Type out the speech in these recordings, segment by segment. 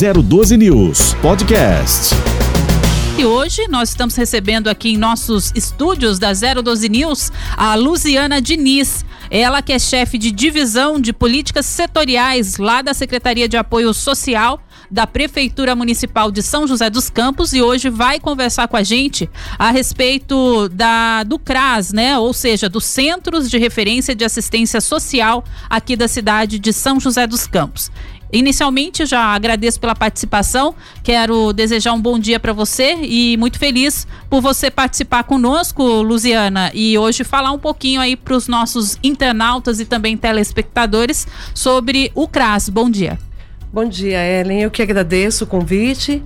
012 News Podcast. E hoje nós estamos recebendo aqui em nossos estúdios da 012 News a Luciana Diniz. Ela que é chefe de divisão de políticas setoriais lá da Secretaria de Apoio Social da Prefeitura Municipal de São José dos Campos e hoje vai conversar com a gente a respeito da do CRAS, né? Ou seja, dos Centros de Referência de Assistência Social aqui da cidade de São José dos Campos. Inicialmente, já agradeço pela participação. Quero desejar um bom dia para você e muito feliz por você participar conosco, Luziana, e hoje falar um pouquinho aí para os nossos internautas e também telespectadores sobre o CRAS. Bom dia. Bom dia, Ellen. Eu que agradeço o convite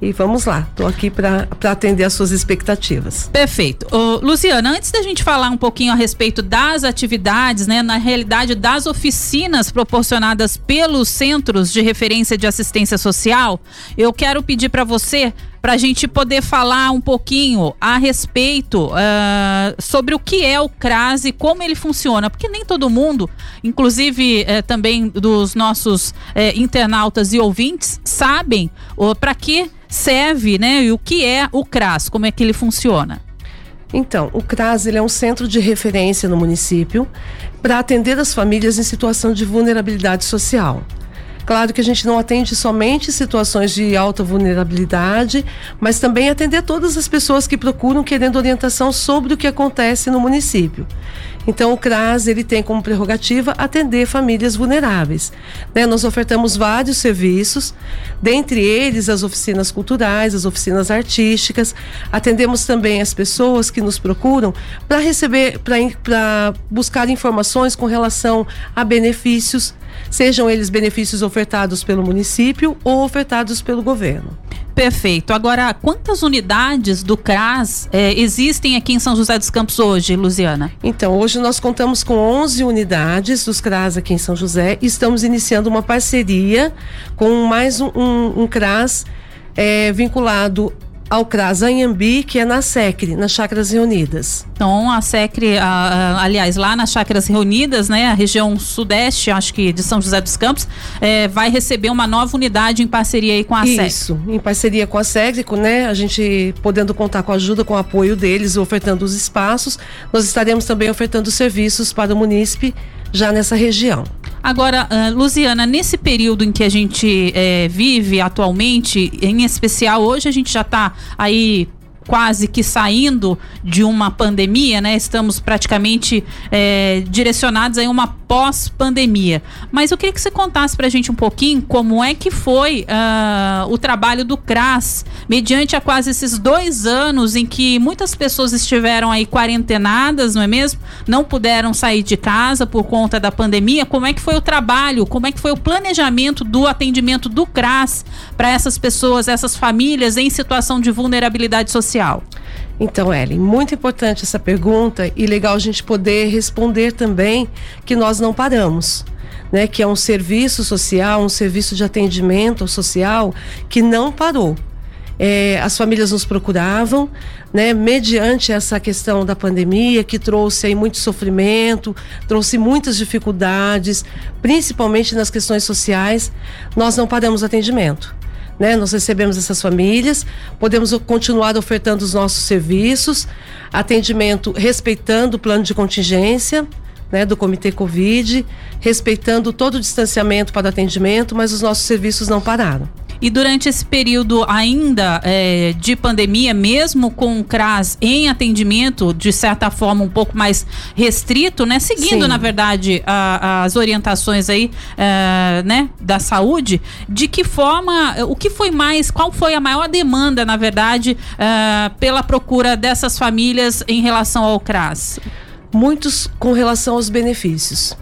e vamos lá, estou aqui para atender as suas expectativas. Perfeito. Ô, Luciana, antes da gente falar um pouquinho a respeito das atividades, né, na realidade das oficinas proporcionadas pelos Centros de Referência de Assistência Social, eu quero pedir para você para a gente poder falar um pouquinho a respeito uh, sobre o que é o CRAS e como ele funciona, porque nem todo mundo, inclusive uh, também dos nossos uh, internautas e ouvintes, sabem para que serve, né? E o que é o CRAS, como é que ele funciona? Então, o CRAS ele é um centro de referência no município para atender as famílias em situação de vulnerabilidade social. Claro que a gente não atende somente situações de alta vulnerabilidade, mas também atender todas as pessoas que procuram querendo orientação sobre o que acontece no município. Então, o CRAS ele tem como prerrogativa atender famílias vulneráveis. Né? Nós ofertamos vários serviços, dentre eles as oficinas culturais, as oficinas artísticas. Atendemos também as pessoas que nos procuram para receber, para buscar informações com relação a benefícios sejam eles benefícios ofertados pelo município ou ofertados pelo governo. Perfeito. Agora, quantas unidades do CRAS eh, existem aqui em São José dos Campos hoje, Luciana? Então, hoje nós contamos com 11 unidades dos CRAS aqui em São José e estamos iniciando uma parceria com mais um, um, um CRAS eh, vinculado ao CRAS Anhambi, que é na SECRE, nas Chácaras Reunidas. Então, a SECRE, a, a, aliás, lá nas Chácaras Reunidas, né, a região sudeste, acho que de São José dos Campos, é, vai receber uma nova unidade em parceria aí com a SECRE. Isso, em parceria com a SECRE, né, a gente podendo contar com a ajuda, com o apoio deles, ofertando os espaços, nós estaremos também ofertando serviços para o munícipe já nessa região. Agora, uh, Luciana, nesse período em que a gente é, vive atualmente, em especial hoje a gente já está aí quase que saindo de uma pandemia, né? Estamos praticamente é, direcionados a uma pós-pandemia. Mas eu queria que você contasse para a gente um pouquinho como é que foi uh, o trabalho do CRAS, mediante a quase esses dois anos em que muitas pessoas estiveram aí quarentenadas, não é mesmo? Não puderam sair de casa por conta da pandemia. Como é que foi o trabalho? Como é que foi o planejamento do atendimento do CRAS para essas pessoas, essas famílias em situação de vulnerabilidade social? Então, Ellen, muito importante essa pergunta e legal a gente poder responder também que nós não paramos. Né, que é um serviço social, um serviço de atendimento social que não parou. É, as famílias nos procuravam, né, mediante essa questão da pandemia que trouxe aí muito sofrimento, trouxe muitas dificuldades, principalmente nas questões sociais, nós não paramos atendimento. Né? Nós recebemos essas famílias, podemos continuar ofertando os nossos serviços, atendimento respeitando o plano de contingência. Né, do Comitê Covid, respeitando todo o distanciamento para o atendimento, mas os nossos serviços não pararam. E durante esse período ainda é, de pandemia, mesmo com o CRAS em atendimento, de certa forma um pouco mais restrito, né? Seguindo, Sim. na verdade, a, as orientações aí, é, né, da saúde, de que forma, o que foi mais, qual foi a maior demanda, na verdade, é, pela procura dessas famílias em relação ao CRAS? Muitos com relação aos benefícios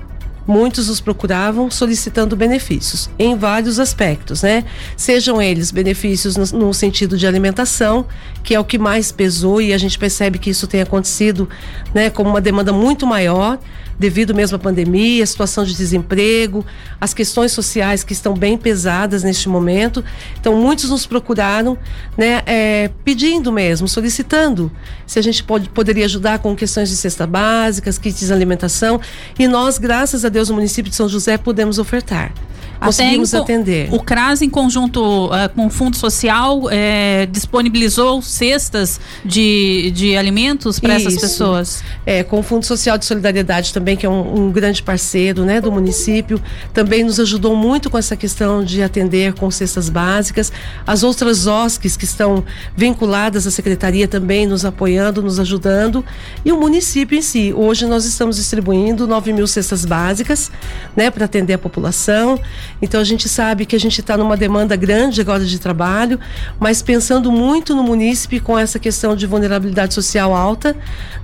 muitos os procuravam solicitando benefícios em vários aspectos, né? Sejam eles benefícios no, no, sentido de alimentação, que é o que mais pesou e a gente percebe que isso tem acontecido, né, como uma demanda muito maior, devido mesmo à pandemia, a situação de desemprego, as questões sociais que estão bem pesadas neste momento. Então, muitos nos procuraram, né, é, pedindo mesmo, solicitando se a gente pode, poderia ajudar com questões de cesta básicas, kits de alimentação. E nós, graças a Deus, no município de São José, pudemos ofertar conseguimos Até atender. O CRAS, em conjunto uh, com o Fundo Social, é, disponibilizou cestas de, de alimentos para essas pessoas? É, com o Fundo Social de Solidariedade também, que é um, um, grande parceiro né, do município, também nos ajudou muito com essa questão de atender com cestas básicas. As outras OSCs que estão vinculadas à secretaria também nos apoiando, nos ajudando. E o município em si. Hoje nós estamos distribuindo 9 mil cestas básicas né, para atender a população. Então a gente sabe que a gente está numa demanda grande agora de trabalho, mas pensando muito no munícipe com essa questão de vulnerabilidade social alta,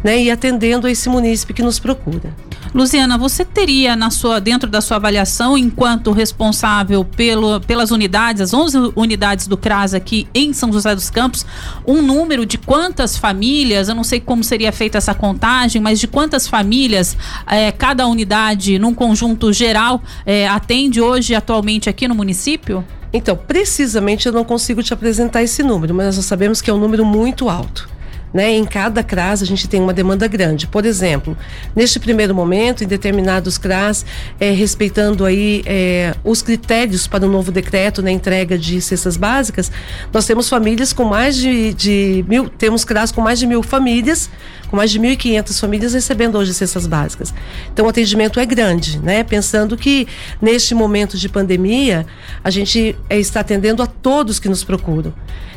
né, e atendendo a esse munícipe que nos procura. Luciana, você teria na sua dentro da sua avaliação, enquanto responsável pelo, pelas unidades, as 11 unidades do CRAS aqui em São José dos Campos, um número de quantas famílias, eu não sei como seria feita essa contagem, mas de quantas famílias eh, cada unidade, num conjunto geral, eh, atende hoje atualmente aqui no município? Então, precisamente eu não consigo te apresentar esse número, mas nós sabemos que é um número muito alto. Né? Em cada CRAS a gente tem uma demanda grande. Por exemplo, neste primeiro momento, em determinados CRAS, é, respeitando aí é, os critérios para o novo decreto na entrega de cestas básicas, nós temos famílias com mais de, de mil, temos CRAS com mais de mil famílias, com mais de 1.500 famílias recebendo hoje cestas básicas. Então o atendimento é grande, né? Pensando que neste momento de pandemia a gente é, está atendendo a todos que nos procuram.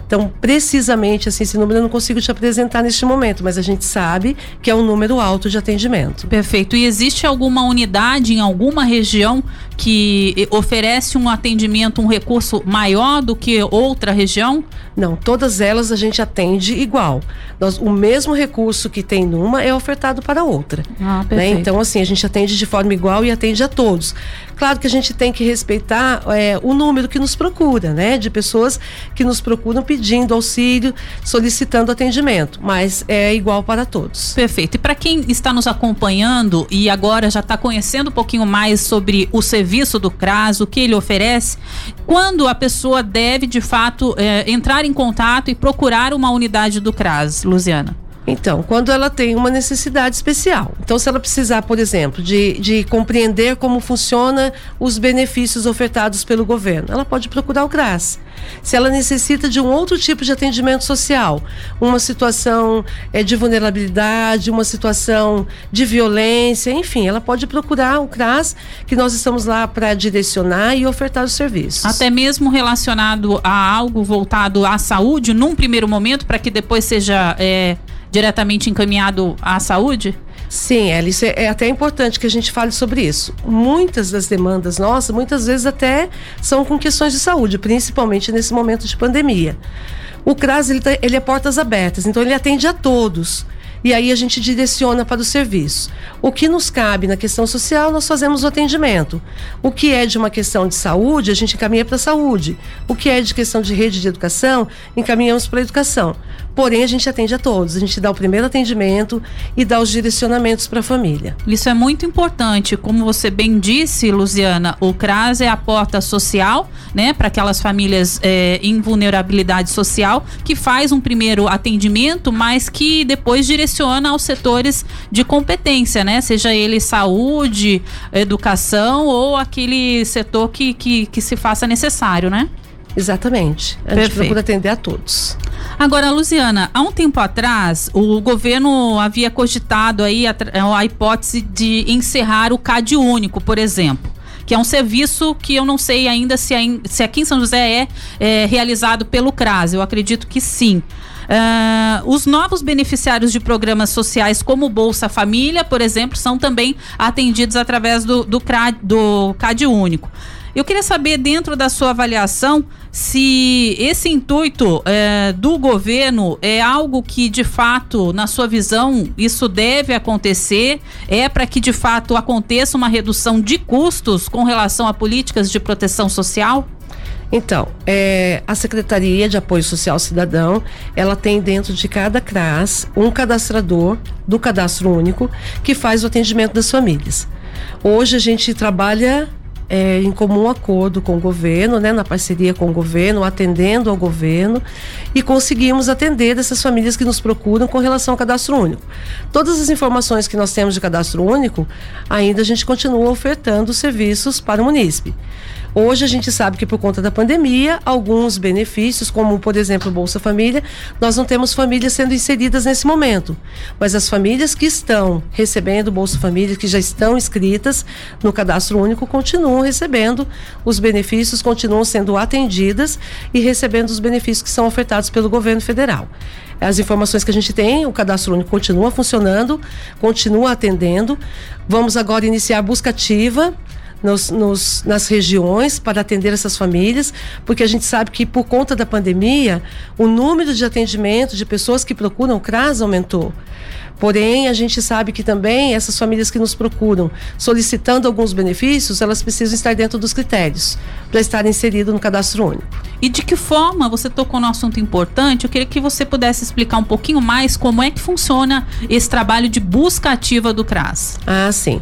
Então, precisamente assim, esse número eu não consigo te apresentar neste momento, mas a gente sabe que é um número alto de atendimento. Perfeito. E existe alguma unidade em alguma região que oferece um atendimento, um recurso maior do que outra região? Não, todas elas a gente atende igual. Nós, o mesmo recurso que tem numa é ofertado para outra. Ah, né? Então, assim, a gente atende de forma igual e atende a todos. Claro que a gente tem que respeitar é, o número que nos procura, né? De pessoas que nos procuram pedindo auxílio, solicitando atendimento, mas é igual para todos. Perfeito. E para quem está nos acompanhando e agora já está conhecendo um pouquinho mais sobre o serviço do CRAS, o que ele oferece, quando a pessoa deve de fato é, entrar em contato e procurar uma unidade do CRAS, Luciana? Então, quando ela tem uma necessidade especial. Então, se ela precisar, por exemplo, de, de compreender como funciona os benefícios ofertados pelo governo, ela pode procurar o CRAS. Se ela necessita de um outro tipo de atendimento social, uma situação é, de vulnerabilidade, uma situação de violência, enfim, ela pode procurar o CRAS, que nós estamos lá para direcionar e ofertar os serviços. Até mesmo relacionado a algo voltado à saúde, num primeiro momento, para que depois seja. É diretamente encaminhado à saúde? Sim, Alice, é até importante que a gente fale sobre isso. Muitas das demandas nossas, muitas vezes até são com questões de saúde, principalmente nesse momento de pandemia. O CRAS ele, tá, ele é portas abertas, então ele atende a todos e aí a gente direciona para o serviço. O que nos cabe na questão social, nós fazemos o atendimento. O que é de uma questão de saúde, a gente encaminha para a saúde. O que é de questão de rede de educação, encaminhamos para a educação. Porém, a gente atende a todos. A gente dá o primeiro atendimento e dá os direcionamentos para a família. Isso é muito importante. Como você bem disse, Luciana, o CRAS é a porta social, né, para aquelas famílias é, em vulnerabilidade social, que faz um primeiro atendimento, mas que depois direciona direciona aos setores de competência, né? Seja ele saúde, educação ou aquele setor que, que, que se faça necessário, né? Exatamente. A gente procura atender a todos. Agora, Luciana, há um tempo atrás, o governo havia cogitado aí a, a hipótese de encerrar o CAD único, por exemplo que é um serviço que eu não sei ainda se, se aqui em São José é, é realizado pelo CRAS. Eu acredito que sim. Uh, os novos beneficiários de programas sociais, como Bolsa Família, por exemplo, são também atendidos através do, do, do CAD Único. Eu queria saber, dentro da sua avaliação, se esse intuito é, do governo é algo que, de fato, na sua visão, isso deve acontecer, é para que, de fato, aconteça uma redução de custos com relação a políticas de proteção social? Então, é, a Secretaria de Apoio Social Cidadão, ela tem dentro de cada CRAS um cadastrador do cadastro único que faz o atendimento das famílias. Hoje a gente trabalha é, em comum acordo com o governo, né, na parceria com o governo, atendendo ao governo e conseguimos atender essas famílias que nos procuram com relação ao cadastro único. Todas as informações que nós temos de cadastro único, ainda a gente continua ofertando serviços para o munícipe. Hoje a gente sabe que por conta da pandemia, alguns benefícios, como por exemplo Bolsa Família, nós não temos famílias sendo inseridas nesse momento. Mas as famílias que estão recebendo Bolsa Família, que já estão inscritas no cadastro único, continuam recebendo os benefícios, continuam sendo atendidas e recebendo os benefícios que são ofertados pelo governo federal as informações que a gente tem, o cadastro único continua funcionando, continua atendendo. Vamos agora iniciar a busca ativa nos, nos, nas regiões para atender essas famílias, porque a gente sabe que por conta da pandemia, o número de atendimento de pessoas que procuram CRAS aumentou. Porém, a gente sabe que também essas famílias que nos procuram solicitando alguns benefícios, elas precisam estar dentro dos critérios para estar inserido no cadastro único. E de que forma você tocou no assunto importante? Eu queria que você pudesse explicar um pouquinho mais como é que funciona esse trabalho de busca ativa do CRAS. Ah, sim.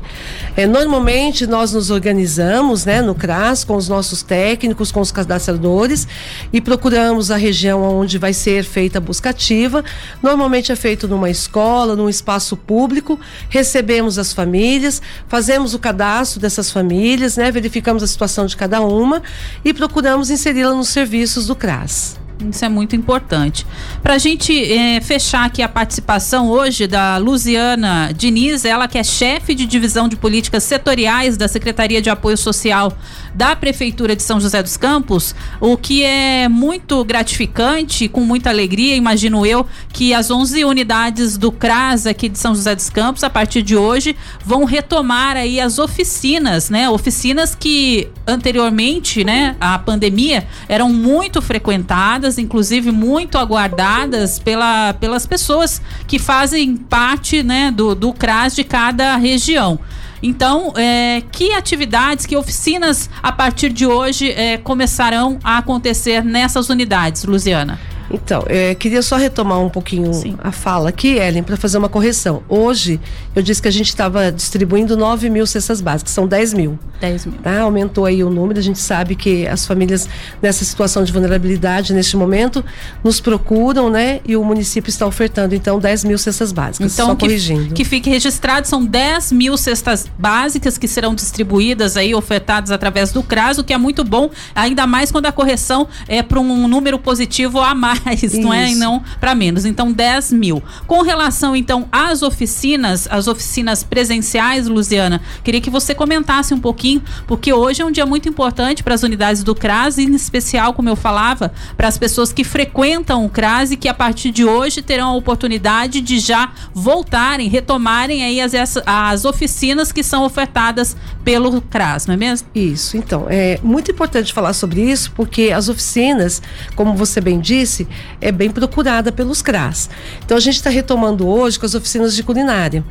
É, normalmente nós nos organizamos né, no CRAS com os nossos técnicos, com os cadastradores e procuramos a região onde vai ser feita a busca ativa. Normalmente é feito numa escola, num espaço público, recebemos as famílias, fazemos o cadastro dessas famílias, né, verificamos a situação de cada uma e procuramos inseri-la nos serviços do CRAS. Isso é muito importante. Para a gente é, fechar aqui a participação hoje da Luziana Diniz, ela que é chefe de divisão de políticas setoriais da Secretaria de Apoio Social da Prefeitura de São José dos Campos, o que é muito gratificante, com muita alegria, imagino eu, que as 11 unidades do CRAS aqui de São José dos Campos, a partir de hoje, vão retomar aí as oficinas, né? Oficinas que anteriormente, né, a pandemia, eram muito frequentadas, inclusive muito aguardadas pela, pelas pessoas que fazem parte, né, do, do CRAS de cada região. Então, é, que atividades, que oficinas a partir de hoje é, começarão a acontecer nessas unidades, Luciana? Então, é, queria só retomar um pouquinho Sim. a fala aqui, Ellen, para fazer uma correção. Hoje, eu disse que a gente estava distribuindo 9 mil cestas básicas, são 10 mil. 10 mil. Tá? Aumentou aí o número, a gente sabe que as famílias nessa situação de vulnerabilidade, neste momento, nos procuram, né? E o município está ofertando, então, 10 mil cestas básicas. Então, só que, corrigindo. que fique registrado, são 10 mil cestas básicas que serão distribuídas aí, ofertadas através do CRAS, o que é muito bom, ainda mais quando a correção é para um número positivo a mais mais, não é? E não para menos. Então, 10 mil. Com relação, então, às oficinas, as oficinas presenciais, Luciana, queria que você comentasse um pouquinho, porque hoje é um dia muito importante para as unidades do CRAS, em especial, como eu falava, para as pessoas que frequentam o CRAS e que a partir de hoje terão a oportunidade de já voltarem, retomarem aí as, as oficinas que são ofertadas pelo CRAS, não é mesmo? Isso, então, é muito importante falar sobre isso, porque as oficinas, como você bem disse, é bem procurada pelos CRAS. Então a gente está retomando hoje com as oficinas de culinária.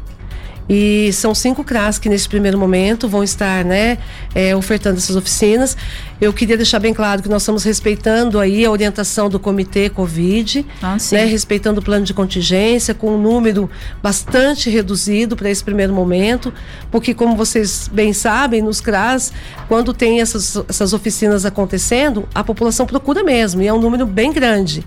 E são cinco CRAS que nesse primeiro momento vão estar né, é, ofertando essas oficinas. Eu queria deixar bem claro que nós estamos respeitando aí a orientação do Comitê Covid, ah, né, respeitando o plano de contingência, com um número bastante reduzido para esse primeiro momento, porque como vocês bem sabem, nos CRAS, quando tem essas, essas oficinas acontecendo, a população procura mesmo, e é um número bem grande.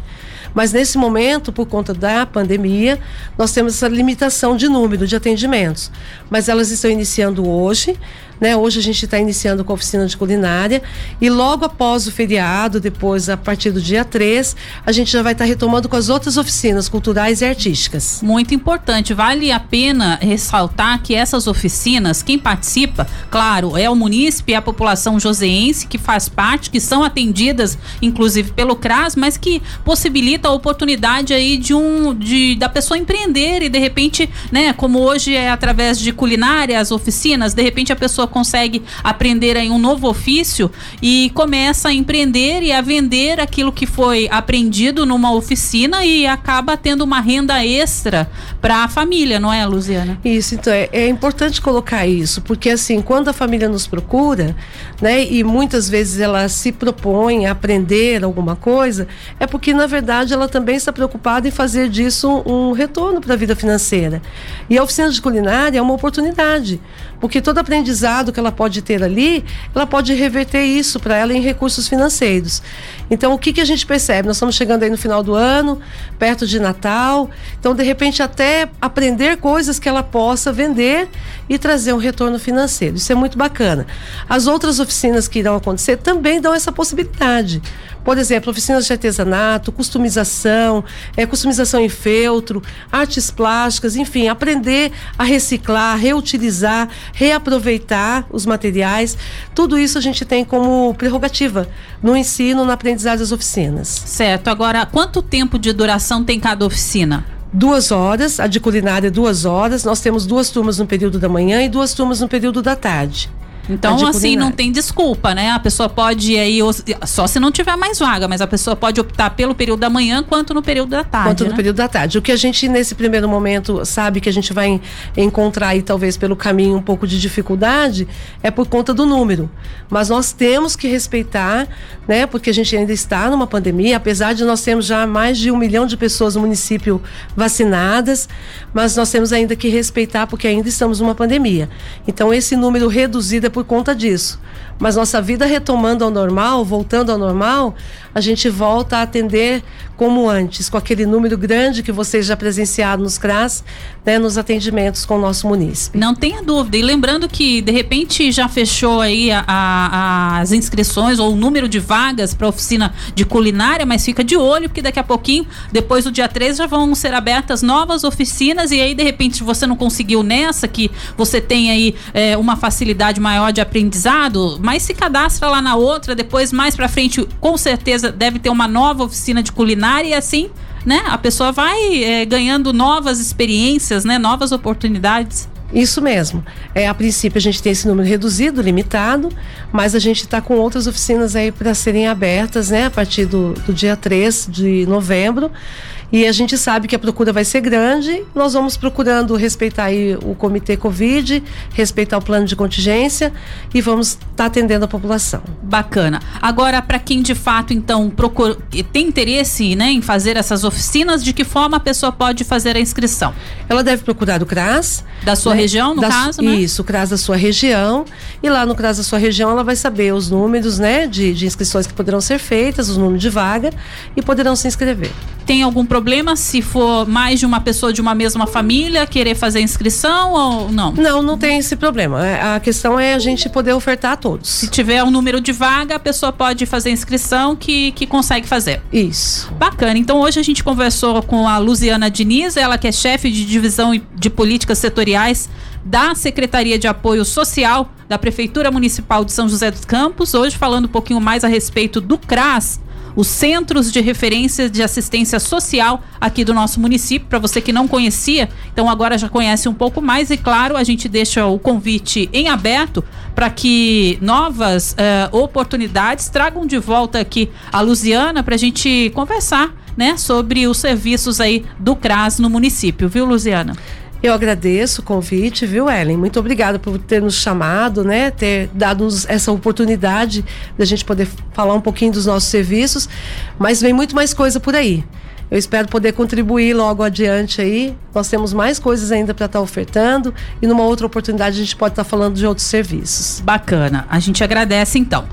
Mas nesse momento, por conta da pandemia, nós temos essa limitação de número de atendimentos. Mas elas estão iniciando hoje. Né? Hoje a gente está iniciando com a oficina de culinária e logo após o feriado, depois a partir do dia 3, a gente já vai estar tá retomando com as outras oficinas culturais e artísticas. Muito importante, vale a pena ressaltar que essas oficinas, quem participa, claro, é o munícipe, é a população joseense que faz parte, que são atendidas inclusive pelo CRAS, mas que possibilita a oportunidade aí de um de da pessoa empreender e de repente, né, como hoje é através de culinária as oficinas, de repente a pessoa pessoa consegue aprender aí um novo ofício e começa a empreender e a vender aquilo que foi aprendido numa oficina e acaba tendo uma renda extra para a família, não é, Luciana? Isso, então é, é importante colocar isso, porque assim, quando a família nos procura, né, e muitas vezes ela se propõe a aprender alguma coisa, é porque na verdade ela também está preocupada em fazer disso um retorno para a vida financeira. E a oficina de culinária é uma oportunidade, porque todo aprendizado que ela pode ter ali, ela pode reverter isso para ela em recursos financeiros. Então, o que, que a gente percebe? Nós estamos chegando aí no final do ano, perto de Natal, então de repente até aprender coisas que ela possa vender e trazer um retorno financeiro. Isso é muito bacana. As outras oficinas que irão acontecer também dão essa possibilidade. Por exemplo, oficinas de artesanato, customização, é, customização em feltro, artes plásticas, enfim, aprender a reciclar, reutilizar, reaproveitar os materiais. Tudo isso a gente tem como prerrogativa no ensino, na aprendizagem das oficinas. Certo. Agora, quanto tempo de duração tem cada oficina? duas horas, a de culinária duas horas. Nós temos duas turmas no período da manhã e duas turmas no período da tarde. Então, assim, não tem desculpa, né? A pessoa pode aí, só se não tiver mais vaga, mas a pessoa pode optar pelo período da manhã quanto no período da tarde. Quanto né? no período da tarde. O que a gente, nesse primeiro momento, sabe que a gente vai encontrar aí, talvez pelo caminho, um pouco de dificuldade, é por conta do número. Mas nós temos que respeitar, né? Porque a gente ainda está numa pandemia, apesar de nós termos já mais de um milhão de pessoas no município vacinadas, mas nós temos ainda que respeitar, porque ainda estamos numa pandemia. Então, esse número reduzido é por conta disso. Mas nossa vida retomando ao normal, voltando ao normal, a gente volta a atender como antes, com aquele número grande que vocês já presenciaram nos CRAS, né, nos atendimentos com o nosso município. Não tenha dúvida. E lembrando que, de repente, já fechou aí a, a, as inscrições ou o número de vagas para oficina de culinária, mas fica de olho, porque daqui a pouquinho, depois do dia 3, já vão ser abertas novas oficinas e aí, de repente, você não conseguiu nessa, que você tem aí é, uma facilidade maior de aprendizado, mas se cadastra lá na outra, depois, mais para frente, com certeza deve ter uma nova oficina de culinária e assim, né? A pessoa vai é, ganhando novas experiências, né? Novas oportunidades. Isso mesmo. É, a princípio a gente tem esse número reduzido, limitado, mas a gente está com outras oficinas aí para serem abertas, né, a partir do, do dia 3 de novembro. E a gente sabe que a procura vai ser grande. Nós vamos procurando respeitar aí o comitê Covid, respeitar o plano de contingência e vamos estar tá atendendo a população. Bacana. Agora, para quem de fato então procura, tem interesse né, em fazer essas oficinas, de que forma a pessoa pode fazer a inscrição? Ela deve procurar o CRAS. Da sua região, no da, caso, né? Isso, o CRAS da sua região. E lá no CRAS da sua região ela vai saber os números né, de, de inscrições que poderão ser feitas, os números de vaga e poderão se inscrever. Tem algum problema se for mais de uma pessoa de uma mesma família querer fazer inscrição ou não? Não, não tem esse problema. É, a questão é a gente poder ofertar a todos. Se tiver um número de vaga, a pessoa pode fazer inscrição que, que consegue fazer. Isso. Bacana. Então hoje a gente conversou com a Luciana Diniz, ela que é chefe de divisão de políticas setoriais da Secretaria de Apoio Social da Prefeitura Municipal de São José dos Campos. Hoje falando um pouquinho mais a respeito do CRAS, os Centros de Referência de Assistência Social aqui do nosso município. Para você que não conhecia, então agora já conhece um pouco mais. E claro, a gente deixa o convite em aberto para que novas uh, oportunidades tragam de volta aqui a Luziana para a gente conversar né, sobre os serviços aí do CRAS no município, viu, Luziana? Eu agradeço o convite, viu, Ellen? Muito obrigada por ter nos chamado, né? Ter dado essa oportunidade da gente poder falar um pouquinho dos nossos serviços. Mas vem muito mais coisa por aí. Eu espero poder contribuir logo adiante aí. Nós temos mais coisas ainda para estar tá ofertando e numa outra oportunidade a gente pode estar tá falando de outros serviços. Bacana. A gente agradece então.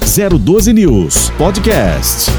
012 News Podcast.